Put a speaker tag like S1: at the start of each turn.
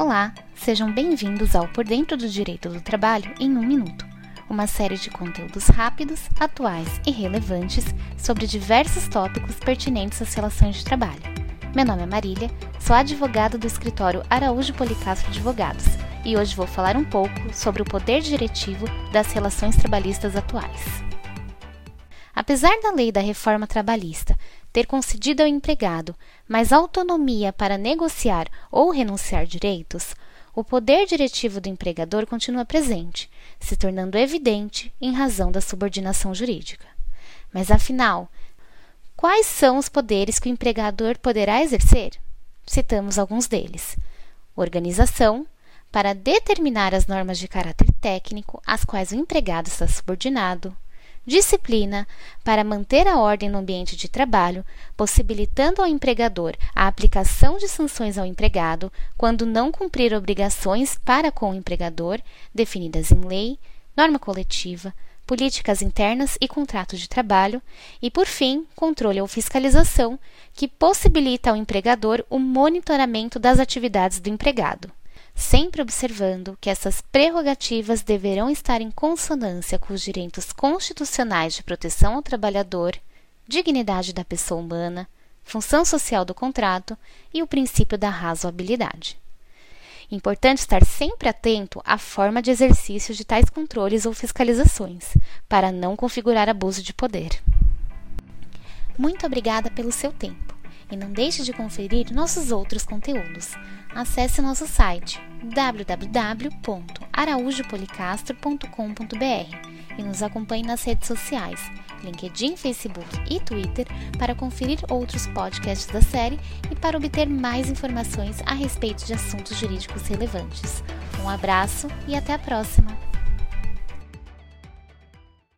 S1: Olá, sejam bem-vindos ao Por Dentro do Direito do Trabalho em um Minuto, uma série de conteúdos rápidos, atuais e relevantes sobre diversos tópicos pertinentes às relações de trabalho. Meu nome é Marília, sou advogada do escritório Araújo Policastro Advogados e hoje vou falar um pouco sobre o poder diretivo das relações trabalhistas atuais. Apesar da lei da reforma trabalhista ter concedido ao empregado mais autonomia para negociar ou renunciar direitos, o poder diretivo do empregador continua presente, se tornando evidente em razão da subordinação jurídica. Mas afinal, quais são os poderes que o empregador poderá exercer? Citamos alguns deles: organização, para determinar as normas de caráter técnico às quais o empregado está subordinado, disciplina para manter a ordem no ambiente de trabalho, possibilitando ao empregador a aplicação de sanções ao empregado quando não cumprir obrigações para com o empregador, definidas em lei, norma coletiva, políticas internas e contrato de trabalho, e, por fim, controle ou fiscalização, que possibilita ao empregador o monitoramento das atividades do empregado sempre observando que essas prerrogativas deverão estar em consonância com os direitos constitucionais de proteção ao trabalhador, dignidade da pessoa humana, função social do contrato e o princípio da razoabilidade. Importante estar sempre atento à forma de exercício de tais controles ou fiscalizações, para não configurar abuso de poder. Muito obrigada pelo seu tempo e não deixe de conferir nossos outros conteúdos. Acesse nosso site www.araújopolicastro.com.br e nos acompanhe nas redes sociais, LinkedIn, Facebook e Twitter, para conferir outros podcasts da série e para obter mais informações a respeito de assuntos jurídicos relevantes. Um abraço e até a próxima!